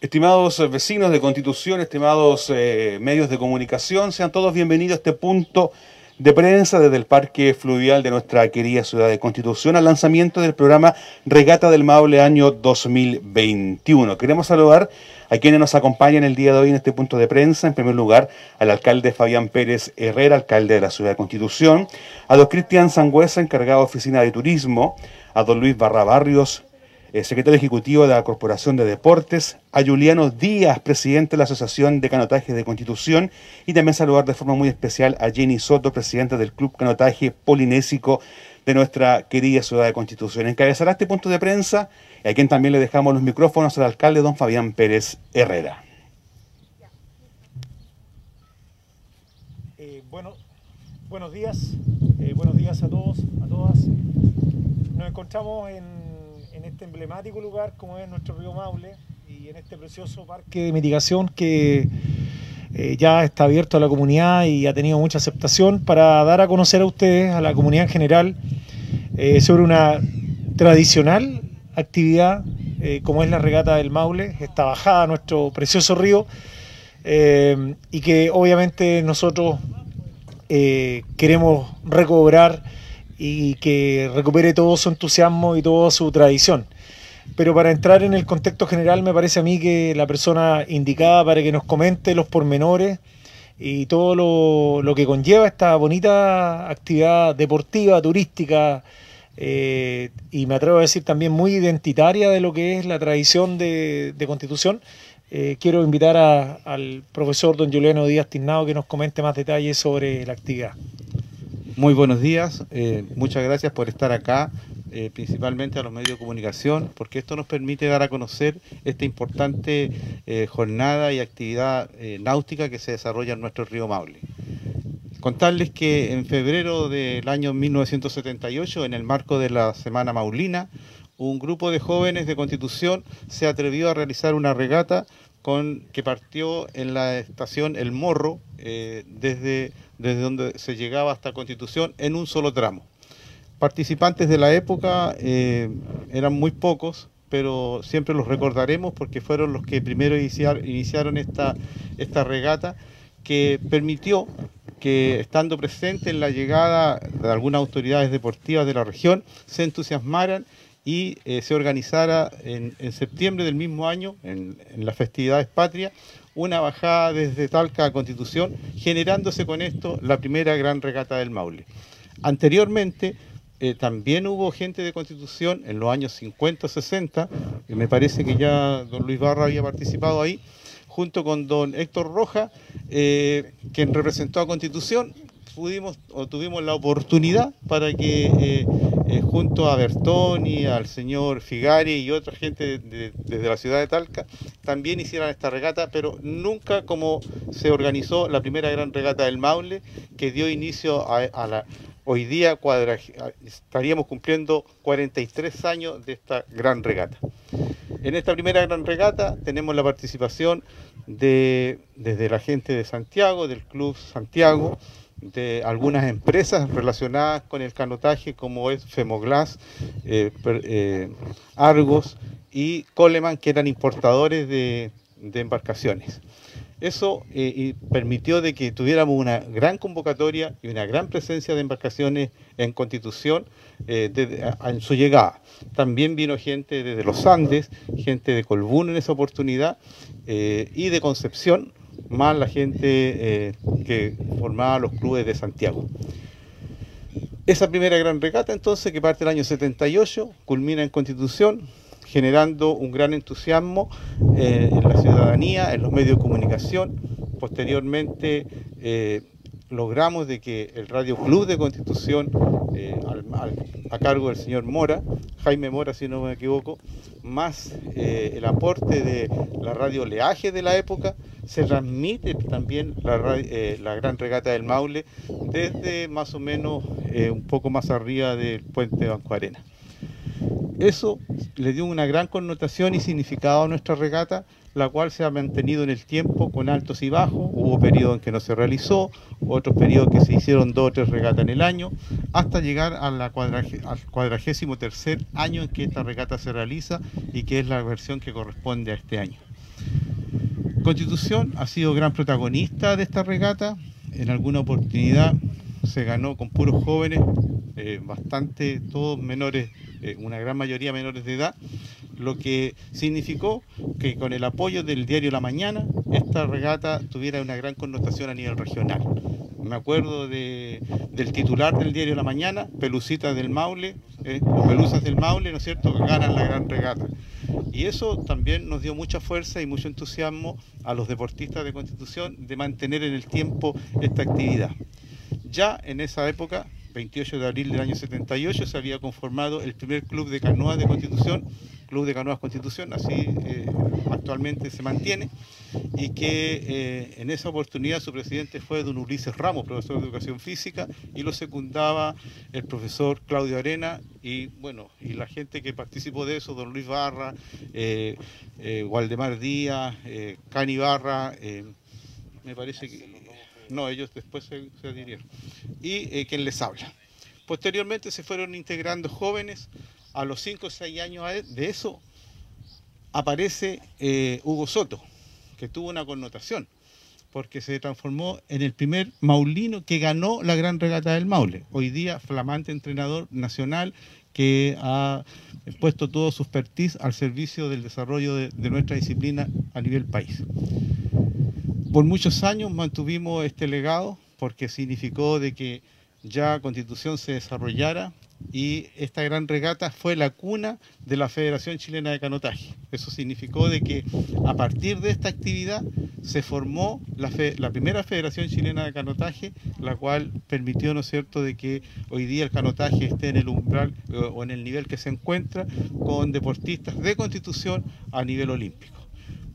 Estimados vecinos de Constitución, estimados eh, medios de comunicación, sean todos bienvenidos a este punto de prensa desde el Parque Fluvial de nuestra querida ciudad de Constitución al lanzamiento del programa Regata del Maule año 2021. Queremos saludar a quienes nos acompañan el día de hoy en este punto de prensa. En primer lugar, al alcalde Fabián Pérez Herrera, alcalde de la ciudad de Constitución, a don Cristian Sangüesa, encargado de Oficina de Turismo, a don Luis Barra Eh, secretario ejecutivo de la Corporación de Deportes, a Juliano Díaz, presidente de la Asociación de Canotaje de Constitución, y también saludar de forma muy especial a Jenny Soto, presidenta del Club Canotaje Polinésico de nuestra querida ciudad de Constitución. Encabezará este punto de prensa, a quien también le dejamos los micrófonos al alcalde don Fabián Pérez Herrera. Eh, bueno, buenos días, eh, buenos días a todos, a todas. Nos encontramos en en este emblemático lugar como es nuestro río Maule y en este precioso parque de mitigación que eh, ya está abierto a la comunidad y ha tenido mucha aceptación para dar a conocer a ustedes, a la comunidad en general, eh, sobre una tradicional actividad eh, como es la regata del Maule, esta bajada a nuestro precioso río y que obviamente nosotros queremos recobrar y que recupere todo su entusiasmo y toda su tradición. Pero para entrar en el contexto general me parece a mí que la persona indicada para que nos comente los pormenores y todo lo, que conlleva esta bonita actividad deportiva, turística, eh, y me atrevo a decir también muy identitaria de lo que es la tradición de, Constitución, eh, quiero invitar al profesor don Juliano Díaz Tiznado que nos comente más detalles sobre la actividad. Muy buenos días, eh, muchas gracias por estar acá, eh, principalmente a los medios de comunicación, porque esto nos permite dar a conocer esta importante eh, jornada y actividad náutica que se desarrolla en nuestro río Maule. Contarles que en febrero del año 1978, en el marco de la Semana Maulina, un grupo de jóvenes de Constitución se atrevió a realizar una regata con, que partió en la estación El Morro desde desde donde se llegaba hasta Constitución en un solo tramo. Participantes de la época eh, eran muy pocos, pero siempre los recordaremos porque fueron los que primero iniciaron esta, esta regata que permitió que estando presente en la llegada de algunas autoridades deportivas de la región se entusiasmaran y eh, se organizara en, septiembre del mismo año, en, en las festividades patrias, una bajada desde Talca a Constitución, generándose con esto la primera gran regata del Maule. Anteriormente, eh, también hubo gente de Constitución en los años 50, 60, y me parece que ya don Luis Barra había participado ahí, junto con don Héctor Roja, eh, quien representó a Constitución, pudimos o tuvimos la oportunidad para que eh, eh, junto a Bertoni, al señor Figari y otra gente desde la ciudad de Talca también hicieran esta regata, pero nunca como se organizó la primera gran regata del Maule que dio inicio a, la hoy día estaríamos cumpliendo 43 años de esta gran regata. En esta primera gran regata tenemos la participación de desde la gente de Santiago, del Club Santiago, de algunas empresas relacionadas con el canotaje como es Femoglass, eh, eh, Argos y Coleman que eran importadores de, embarcaciones. Eso eh, permitió de que tuviéramos una gran convocatoria y una gran presencia de embarcaciones en Constitución en su llegada. También vino gente desde los Andes, gente de Colbún en esa oportunidad y de Concepción, más la gente eh, que formaba los clubes de Santiago. Esa primera gran regata entonces, que parte del año 78, culmina en Constitución, generando un gran entusiasmo eh, en la ciudadanía, en los medios de comunicación. Posteriormente eh, logramos de que el Radio Club de Constitución, a cargo del señor Mora, Jaime Mora si no me equivoco, más el aporte de la radio Leaje de la época, se transmite también eh, la, gran regata del Maule desde más o menos eh, un poco más arriba del puente de Banco Arena. Eso le dio una gran connotación y significado a nuestra regata, la cual se ha mantenido en el tiempo con altos y bajos. Hubo periodos en que no se realizó, otros periodos que se hicieron dos o tres regatas en el año, hasta llegar al cuadragésimo tercer año en que esta regata se realiza y que es la versión que corresponde a este año. Constitución ha sido gran protagonista de esta regata. En alguna oportunidad se ganó con puros jóvenes, eh, bastante, todos menores, eh, una gran mayoría menores de edad, lo que significó que con el apoyo del diario La Mañana, esta regata tuviera una gran connotación a nivel regional. Me acuerdo de, del titular del diario La Mañana, Pelucitas del Maule, eh, o Pelusas del Maule, ¿no es cierto?, ganan la gran regata. Y eso también nos dio mucha fuerza y mucho entusiasmo a los deportistas de Constitución de mantener en el tiempo esta actividad. Ya en esa época, 28 de abril del año 78, se había conformado el primer club de canoas de Constitución, Club de Canoas Constitución, así eh, actualmente se mantiene, y que eh, en esa oportunidad su presidente fue don Ulises Ramos, profesor de Educación Física, y lo secundaba el profesor Claudio Arena, y bueno, y la gente que participó de eso, don Luis Barra, eh, Waldemar Díaz, Cani Barra, me parece que no, ellos después se, adhirieron. Y eh, quien les habla. Posteriormente se fueron integrando jóvenes. A los 5 o 6 años de eso aparece eh, Hugo Soto, que tuvo una connotación, porque se transformó en el primer maulino que ganó la gran regata del Maule. Hoy día flamante entrenador nacional que ha puesto todo su expertise al servicio del desarrollo de nuestra disciplina a nivel país. Por muchos años mantuvimos este legado porque significó de que ya Constitución se desarrollara y esta gran regata fue la cuna de la Federación Chilena de Canotaje. Eso significó de que a partir de esta actividad se formó la, primera Federación Chilena de Canotaje, la cual permitió, ¿no cierto?, de que hoy día el canotaje esté en el umbral eh, o en el nivel que se encuentra con deportistas de Constitución a nivel olímpico.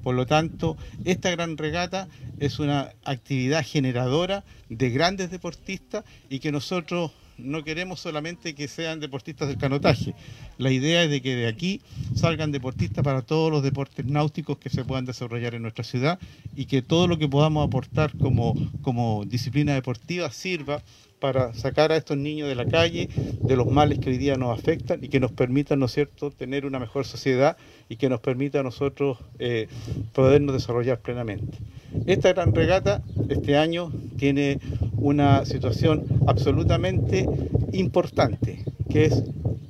Por lo tanto, esta gran regata es una actividad generadora de grandes deportistas y que nosotros no queremos solamente que sean deportistas del canotaje. La idea es de que de aquí salgan deportistas para todos los deportes náuticos que se puedan desarrollar en nuestra ciudad y que todo lo que podamos aportar como, como disciplina deportiva sirva para sacar a estos niños de la calle, de los males que hoy día nos afectan y que nos permitan, ¿no es cierto?, tener una mejor sociedad y que nos permita a nosotros eh, podernos desarrollar plenamente. Esta gran regata este año tiene una situación absolutamente importante, que es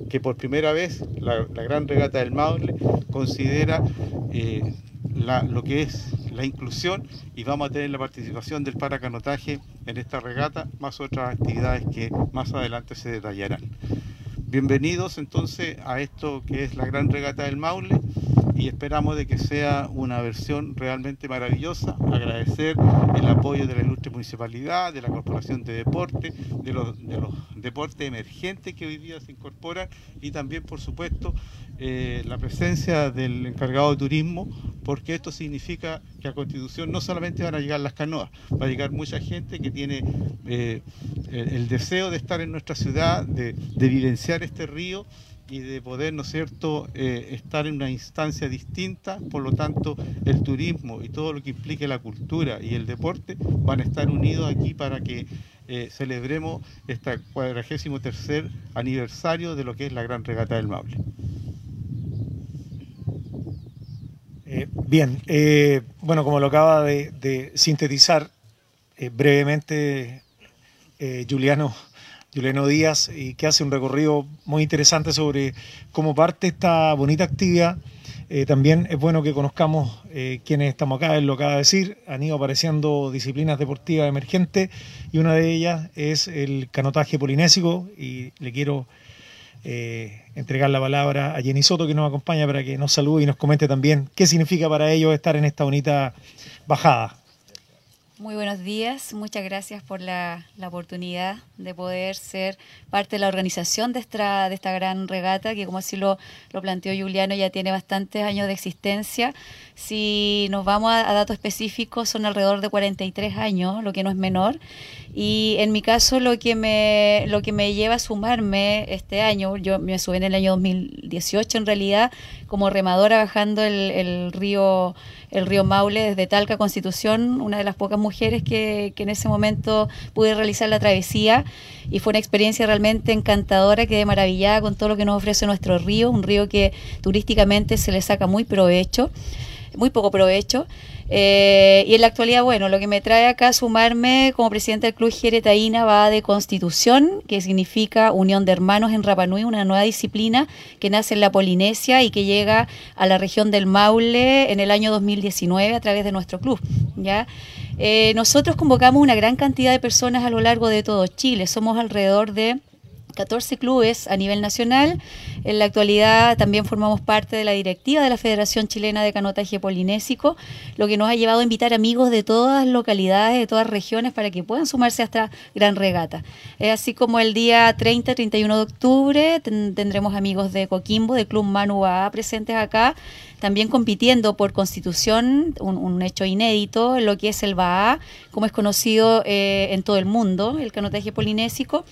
que por primera vez la, gran regata del Maule considera eh, lo que es la inclusión y vamos a tener la participación del paracanotaje en esta regata, más otras actividades que más adelante se detallarán. Bienvenidos entonces a esto que es la gran regata del Maule y esperamos de que sea una versión realmente maravillosa. Agradecer el apoyo de la ilustre municipalidad, de la Corporación de Deporte, de los, de los deportes emergentes que hoy día se incorporan y también, por supuesto, eh, la presencia del encargado de turismo, porque esto significa que a Constitución no solamente van a llegar las canoas, va a llegar mucha gente que tiene eh, el, deseo de estar en nuestra ciudad, de, vivenciar este río y de poder, ¿no es cierto?, eh, estar en una instancia distinta, por lo tanto, el turismo y todo lo que implique la cultura y el deporte van a estar unidos aquí para que celebremos este 43 aniversario de lo que es la Gran Regata del Maule. Eh, bien, eh, bueno, como lo acaba de, sintetizar eh, brevemente Juliano, Juliano Díaz, y que hace un recorrido muy interesante sobre cómo parte esta bonita actividad. también es bueno que conozcamos quienes estamos acá, él lo acaba de decir, han ido apareciendo disciplinas deportivas emergentes y una de ellas es el canotaje polinésico y le quiero eh, entregar la palabra a Jenny Soto que nos acompaña para que nos salude y nos comente también qué significa para ellos estar en esta bonita bajada. Muy buenos días, muchas gracias por la, oportunidad de poder ser parte de la organización de esta, de esta gran regata, que como así lo, lo, planteó Juliano, ya tiene bastantes años de existencia. Si nos vamos a, datos específicos, son alrededor de 43 años, lo que no es menor. Y en mi caso, lo que me, lo que me lleva a sumarme este año, yo me subí en el año 2018 en realidad, como remadora bajando el, el río el río Maule desde Talca Constitución, una de las pocas mujeres que, que, en ese momento pude realizar la travesía y fue una experiencia realmente encantadora, quedé maravillada con todo lo que nos ofrece nuestro río, un río que turísticamente se le saca muy provecho. Muy poco provecho. Eh, y en la actualidad, bueno, lo que me trae acá sumarme como presidente del Club Jeretaína va de Constitución, que significa Unión de Hermanos en Rapanui, una nueva disciplina que nace en la Polinesia y que llega a la región del Maule en el año 2019 a través de nuestro club. ¿ya? Eh, nosotros convocamos una gran cantidad de personas a lo largo de todo Chile, somos alrededor de 14 clubes a nivel nacional. En la actualidad también formamos parte de la directiva de la Federación Chilena de Canotaje Polinésico, lo que nos ha llevado a invitar amigos de todas localidades, de todas regiones, para que puedan sumarse a esta gran regata. Es así como el día 30, 31 de octubre tendremos amigos de Coquimbo, del Club Manu presentes acá, también compitiendo por constitución, un, hecho inédito, lo que es el BAA, como es conocido eh, en todo el mundo, el canotaje polinésico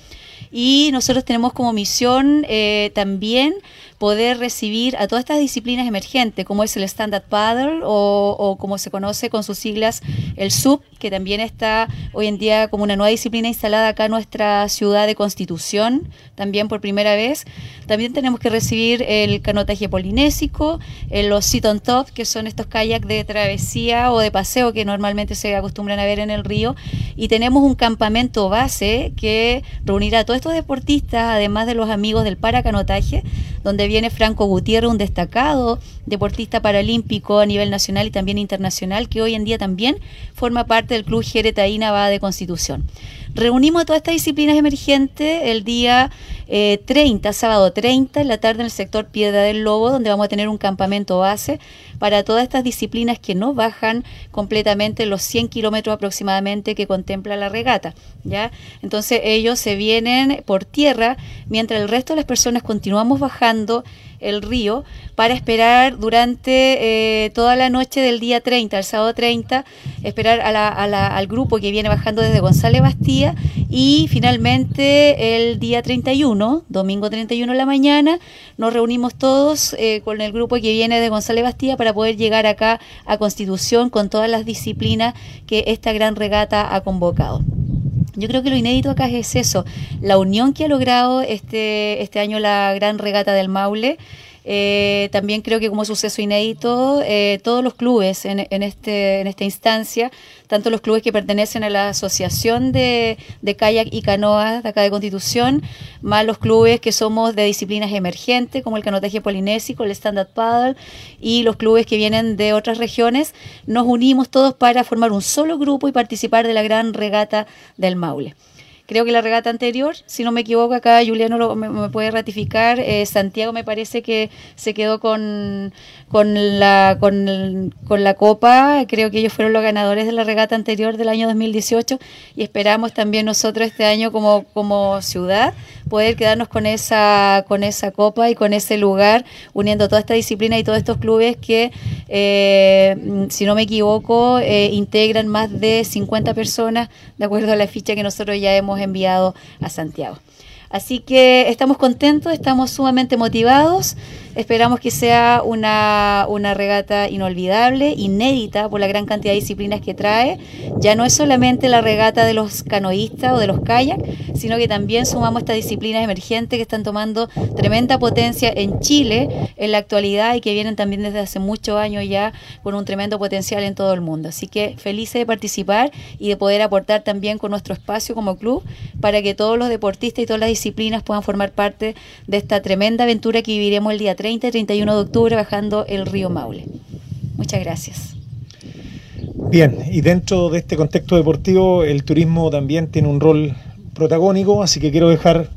y nosotros tenemos como misión eh, también poder recibir a todas estas disciplinas emergentes, como es el Standard Paddle o, o, como se conoce con sus siglas el SUB, que también está hoy en día como una nueva disciplina instalada acá en nuestra ciudad de Constitución, también por primera vez. También tenemos que recibir el canotaje polinésico, los sit on top, que son estos kayaks de travesía o de paseo que normalmente se acostumbran a ver en el río. Y tenemos un campamento base que reunirá a todos estos deportistas, además de los amigos del paracanotaje, donde viene Franco Gutiérrez, un destacado deportista paralímpico a nivel nacional y también internacional, que hoy en día también forma parte del Club Jeretaína Va de Constitución. Reunimos a todas estas disciplinas emergentes el día 30, eh, sábado 30, en la tarde en el sector Piedra del Lobo, donde vamos a tener un campamento base para todas estas disciplinas que no bajan completamente los 100 kilómetros aproximadamente que contempla la regata. ¿ya? Entonces ellos se vienen por tierra, mientras el resto de las personas continuamos bajando el río para esperar durante eh, toda la noche del día 30, el sábado 30, esperar al grupo que viene bajando desde González Bastía y finalmente el día 31, domingo 31 de la mañana, nos reunimos todos eh, con el grupo que viene de González Bastía para poder llegar acá a Constitución con todas las disciplinas que esta gran regata ha convocado. Yo creo que lo inédito acá es eso, la unión que ha logrado este, este año la Gran Regata del Maule. Eh, también creo que como suceso inédito, eh, todos los clubes en, en, este, en esta instancia, tanto los clubes que pertenecen a la Asociación de, de Kayak y Canoas de acá de Constitución, más los clubes que somos de disciplinas emergentes, como el canotaje polinésico, el stand-up paddle, y los clubes que vienen de otras regiones, nos unimos todos para formar un solo grupo y participar de la gran regata del Maule creo que la regata anterior, si no me equivoco, acá Juliano me, puede ratificar, eh, Santiago me parece que se quedó con, con, la, con, con, la copa, creo que ellos fueron los ganadores de la regata anterior del año 2018 y esperamos también nosotros este año como, como ciudad poder quedarnos con esa, con esa copa y con ese lugar, uniendo toda esta disciplina y todos estos clubes que, eh, si no me equivoco, eh, integran más de 50 personas, de acuerdo a la ficha que nosotros ya hemos enviado a Santiago. Así que estamos contentos, estamos sumamente motivados. Esperamos que sea una, una, regata inolvidable, inédita por la gran cantidad de disciplinas que trae. Ya no es solamente la regata de los canoístas o de los kayak, sino que también sumamos estas disciplinas emergentes que están tomando tremenda potencia en Chile en la actualidad y que vienen también desde hace muchos años ya con un tremendo potencial en todo el mundo. Así que felices de participar y de poder aportar también con nuestro espacio como club para que todos los deportistas y todas las disciplinas puedan formar parte de esta tremenda aventura que viviremos el día 30 y 31 de octubre bajando el río Maule. Muchas gracias. Bien, y dentro de este contexto deportivo el turismo también tiene un rol protagónico, así que quiero dejar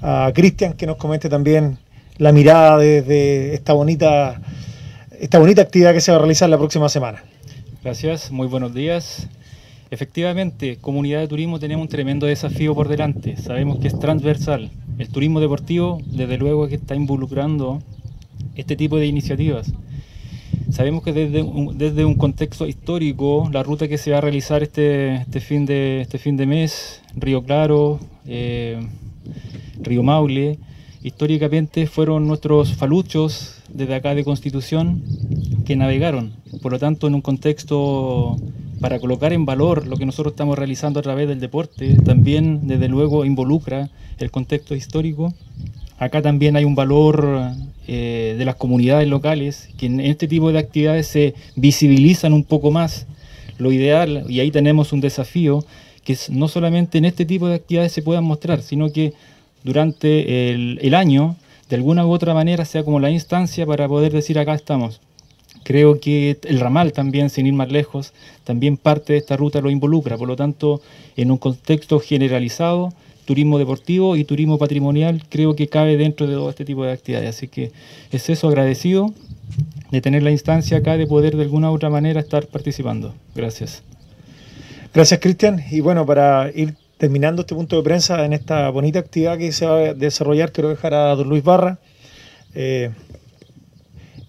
a Cristian que nos comente también la mirada de, esta bonita esta bonita actividad que se va a realizar la próxima semana. Gracias, muy buenos días. Efectivamente, comunidad de turismo tenemos un tremendo desafío por delante. Sabemos que es transversal. El turismo deportivo, desde luego, que está involucrando este tipo de iniciativas. Sabemos que desde un, desde un contexto histórico, la ruta que se va a realizar este, este, fin, de, este fin de mes, Río Claro, eh, Río Maule, históricamente fueron nuestros faluchos desde acá de Constitución que navegaron. Por lo tanto, en un contexto para colocar en valor lo que nosotros estamos realizando a través del deporte, también desde luego involucra el contexto histórico. Acá también hay un valor eh, de las comunidades locales, que en este tipo de actividades se visibilizan un poco más. Lo ideal, y ahí tenemos un desafío, que no solamente en este tipo de actividades se puedan mostrar, sino que durante el, año, de alguna u otra manera, sea como la instancia para poder decir acá estamos. Creo que el ramal también, sin ir más lejos, también parte de esta ruta lo involucra. Por lo tanto, en un contexto generalizado, turismo deportivo y turismo patrimonial creo que cabe dentro de todo este tipo de actividades. Así que es eso agradecido de tener la instancia acá, de poder de alguna u otra manera estar participando. Gracias. Gracias, Cristian. Y bueno, para ir terminando este punto de prensa en esta bonita actividad que se va a desarrollar, quiero dejar a don Luis Barra, eh,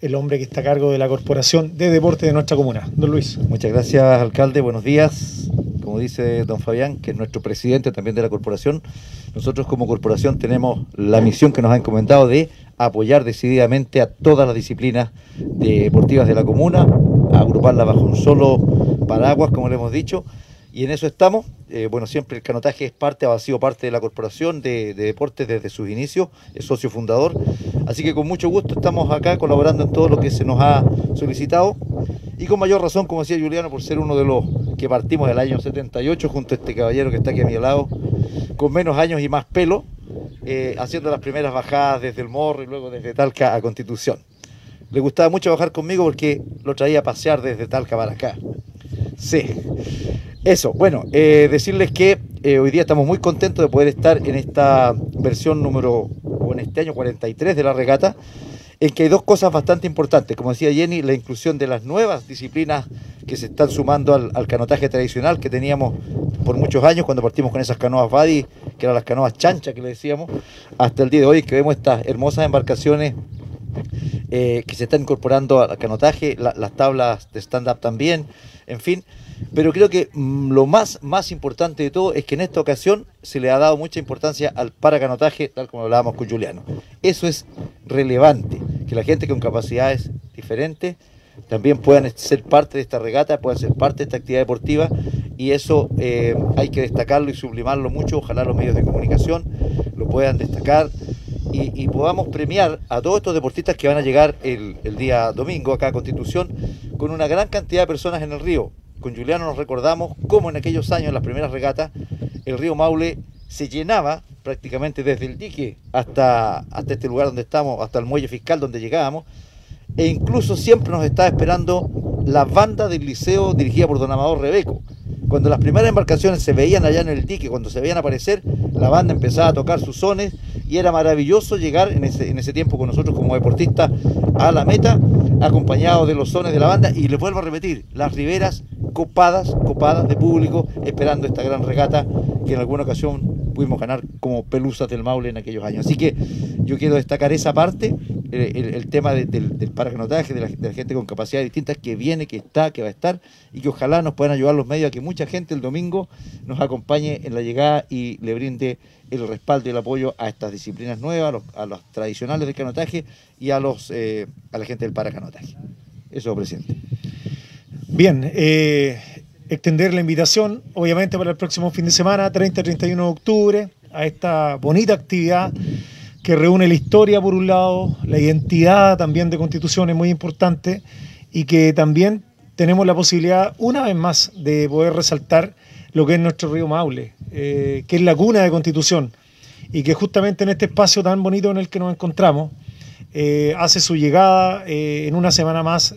el hombre que está a cargo de la Corporación de Deporte de nuestra comuna. Don Luis. Muchas gracias, alcalde. Buenos días dice don Fabián, que es nuestro presidente también de la corporación, nosotros como corporación tenemos la misión que nos ha encomendado de apoyar decididamente a todas las disciplinas deportivas de la comuna, agruparlas bajo un solo paraguas, como le hemos dicho, y en eso estamos. Eh, bueno, siempre el canotaje es parte, ha sido parte de la corporación de, deportes desde sus inicios, es socio fundador. Así que con mucho gusto estamos acá colaborando en todo lo que se nos ha solicitado. Y con mayor razón, como decía Juliano, por ser uno de los que partimos del año 78 junto a este caballero que está aquí a mi lado, con menos años y más pelo, eh, haciendo las primeras bajadas desde el Morro y luego desde Talca a Constitución. Le gustaba mucho bajar conmigo porque lo traía a pasear desde Talca para acá. Sí. Eso, bueno, eh, decirles que eh, hoy día estamos muy contentos de poder estar en esta versión número, o en este año 43 de la regata, en que hay dos cosas bastante importantes. Como decía Jenny, la inclusión de las nuevas disciplinas que se están sumando al, canotaje tradicional que teníamos por muchos años cuando partimos con esas canoas Badi, que eran las canoas chanchas que le decíamos, hasta el día de hoy que vemos estas hermosas embarcaciones eh, que se están incorporando al canotaje, las tablas de stand-up también, en fin. Pero creo que mm, lo más, más importante de todo es que en esta ocasión se le ha dado mucha importancia al paracanotaje, tal como hablábamos con Juliano. Eso es relevante, que la gente con capacidades diferentes también puedan ser parte de esta regata, puedan ser parte de esta actividad deportiva y eso eh, hay que destacarlo y sublimarlo mucho, ojalá los medios de comunicación lo puedan destacar y, podamos premiar a todos estos deportistas que van a llegar el, día domingo acá a Constitución con una gran cantidad de personas en el río con Juliano nos recordamos cómo en aquellos años, en las primeras regatas, el río Maule se llenaba prácticamente desde el dique hasta, hasta este lugar donde estamos, hasta el muelle fiscal donde llegábamos, e incluso siempre nos estaba esperando la banda del liceo dirigida por don Amador Rebeco. Cuando las primeras embarcaciones se veían allá en el dique, cuando se veían aparecer, la banda empezaba a tocar sus sones y era maravilloso llegar en ese, en ese tiempo con nosotros como deportistas a la meta, acompañado de los sones de la banda. Y les vuelvo a repetir, las riberas copadas, copadas de público, esperando esta gran regata que en alguna ocasión pudimos ganar como pelusas del Maule en aquellos años. Así que yo quiero destacar esa parte, el, tema del, del de la, gente con capacidades distintas que viene, que está, que va a estar, y que ojalá nos puedan ayudar los medios a que mucha gente el domingo nos acompañe en la llegada y le brinde el respaldo y el apoyo a estas disciplinas nuevas, a los, tradicionales del canotaje y a, los, eh, a la gente del paracanotaje. Eso, presidente. Bien, eh, extender la invitación, obviamente, para el próximo fin de semana, 30-31 de octubre, a esta bonita actividad que reúne la historia por un lado, la identidad también de Constitución es muy importante y que también tenemos la posibilidad, una vez más, de poder resaltar lo que es nuestro río Maule, eh, que es la cuna de Constitución y que justamente en este espacio tan bonito en el que nos encontramos, eh, hace su llegada eh, en una semana más,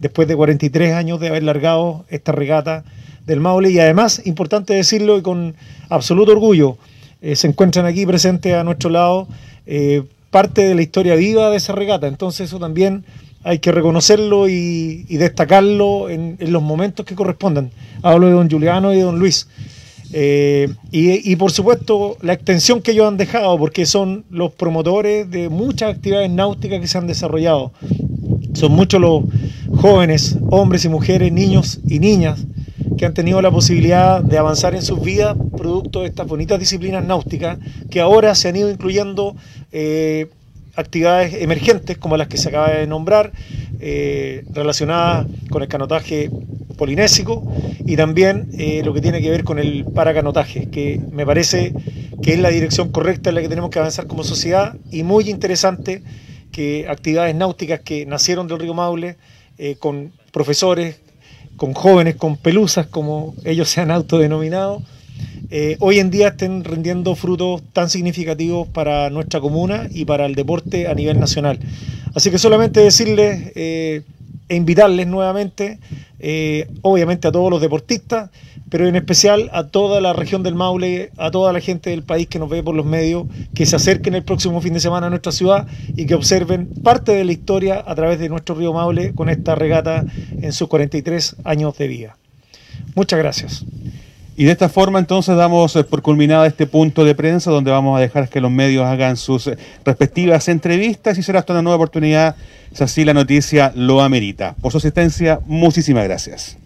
después de 43 años de haber largado esta regata del Maule. Y además, importante decirlo y con absoluto orgullo, se encuentran aquí presentes a nuestro lado parte de la historia viva de esa regata. Entonces eso también hay que reconocerlo y, destacarlo en, los momentos que correspondan. Hablo de don Juliano y de don Luis. Eh, y, por supuesto la extensión que ellos han dejado, porque son los promotores de muchas actividades náuticas que se han desarrollado. Son muchos los jóvenes, hombres y mujeres, niños y niñas que han tenido la posibilidad de avanzar en sus vidas producto de estas bonitas disciplinas náuticas que ahora se han ido incluyendo eh, actividades emergentes como las que se acaba de nombrar, eh, relacionadas con el canotaje polinésico y también eh, lo que tiene que ver con el paracanotaje, que me parece que es la dirección correcta en la que tenemos que avanzar como sociedad y muy interesante que actividades náuticas que nacieron del río Maule, con profesores, con jóvenes, con pelusas, como ellos se han autodenominado, eh, hoy en día estén rindiendo frutos tan significativos para nuestra comuna y para el deporte a nivel nacional. Así que solamente decirles e invitarles nuevamente, obviamente a todos los deportistas, pero en especial a toda la región del Maule, a toda la gente del país que nos ve por los medios, que se acerquen el próximo fin de semana a nuestra ciudad y que observen parte de la historia a través de nuestro río Maule con esta regata en sus 43 años de vida. Muchas gracias. Y de esta forma entonces damos eh, por culminada este punto de prensa donde vamos a dejar que los medios hagan sus eh, respectivas entrevistas y será hasta una nueva oportunidad si así la noticia lo amerita. Por su asistencia, muchísimas gracias.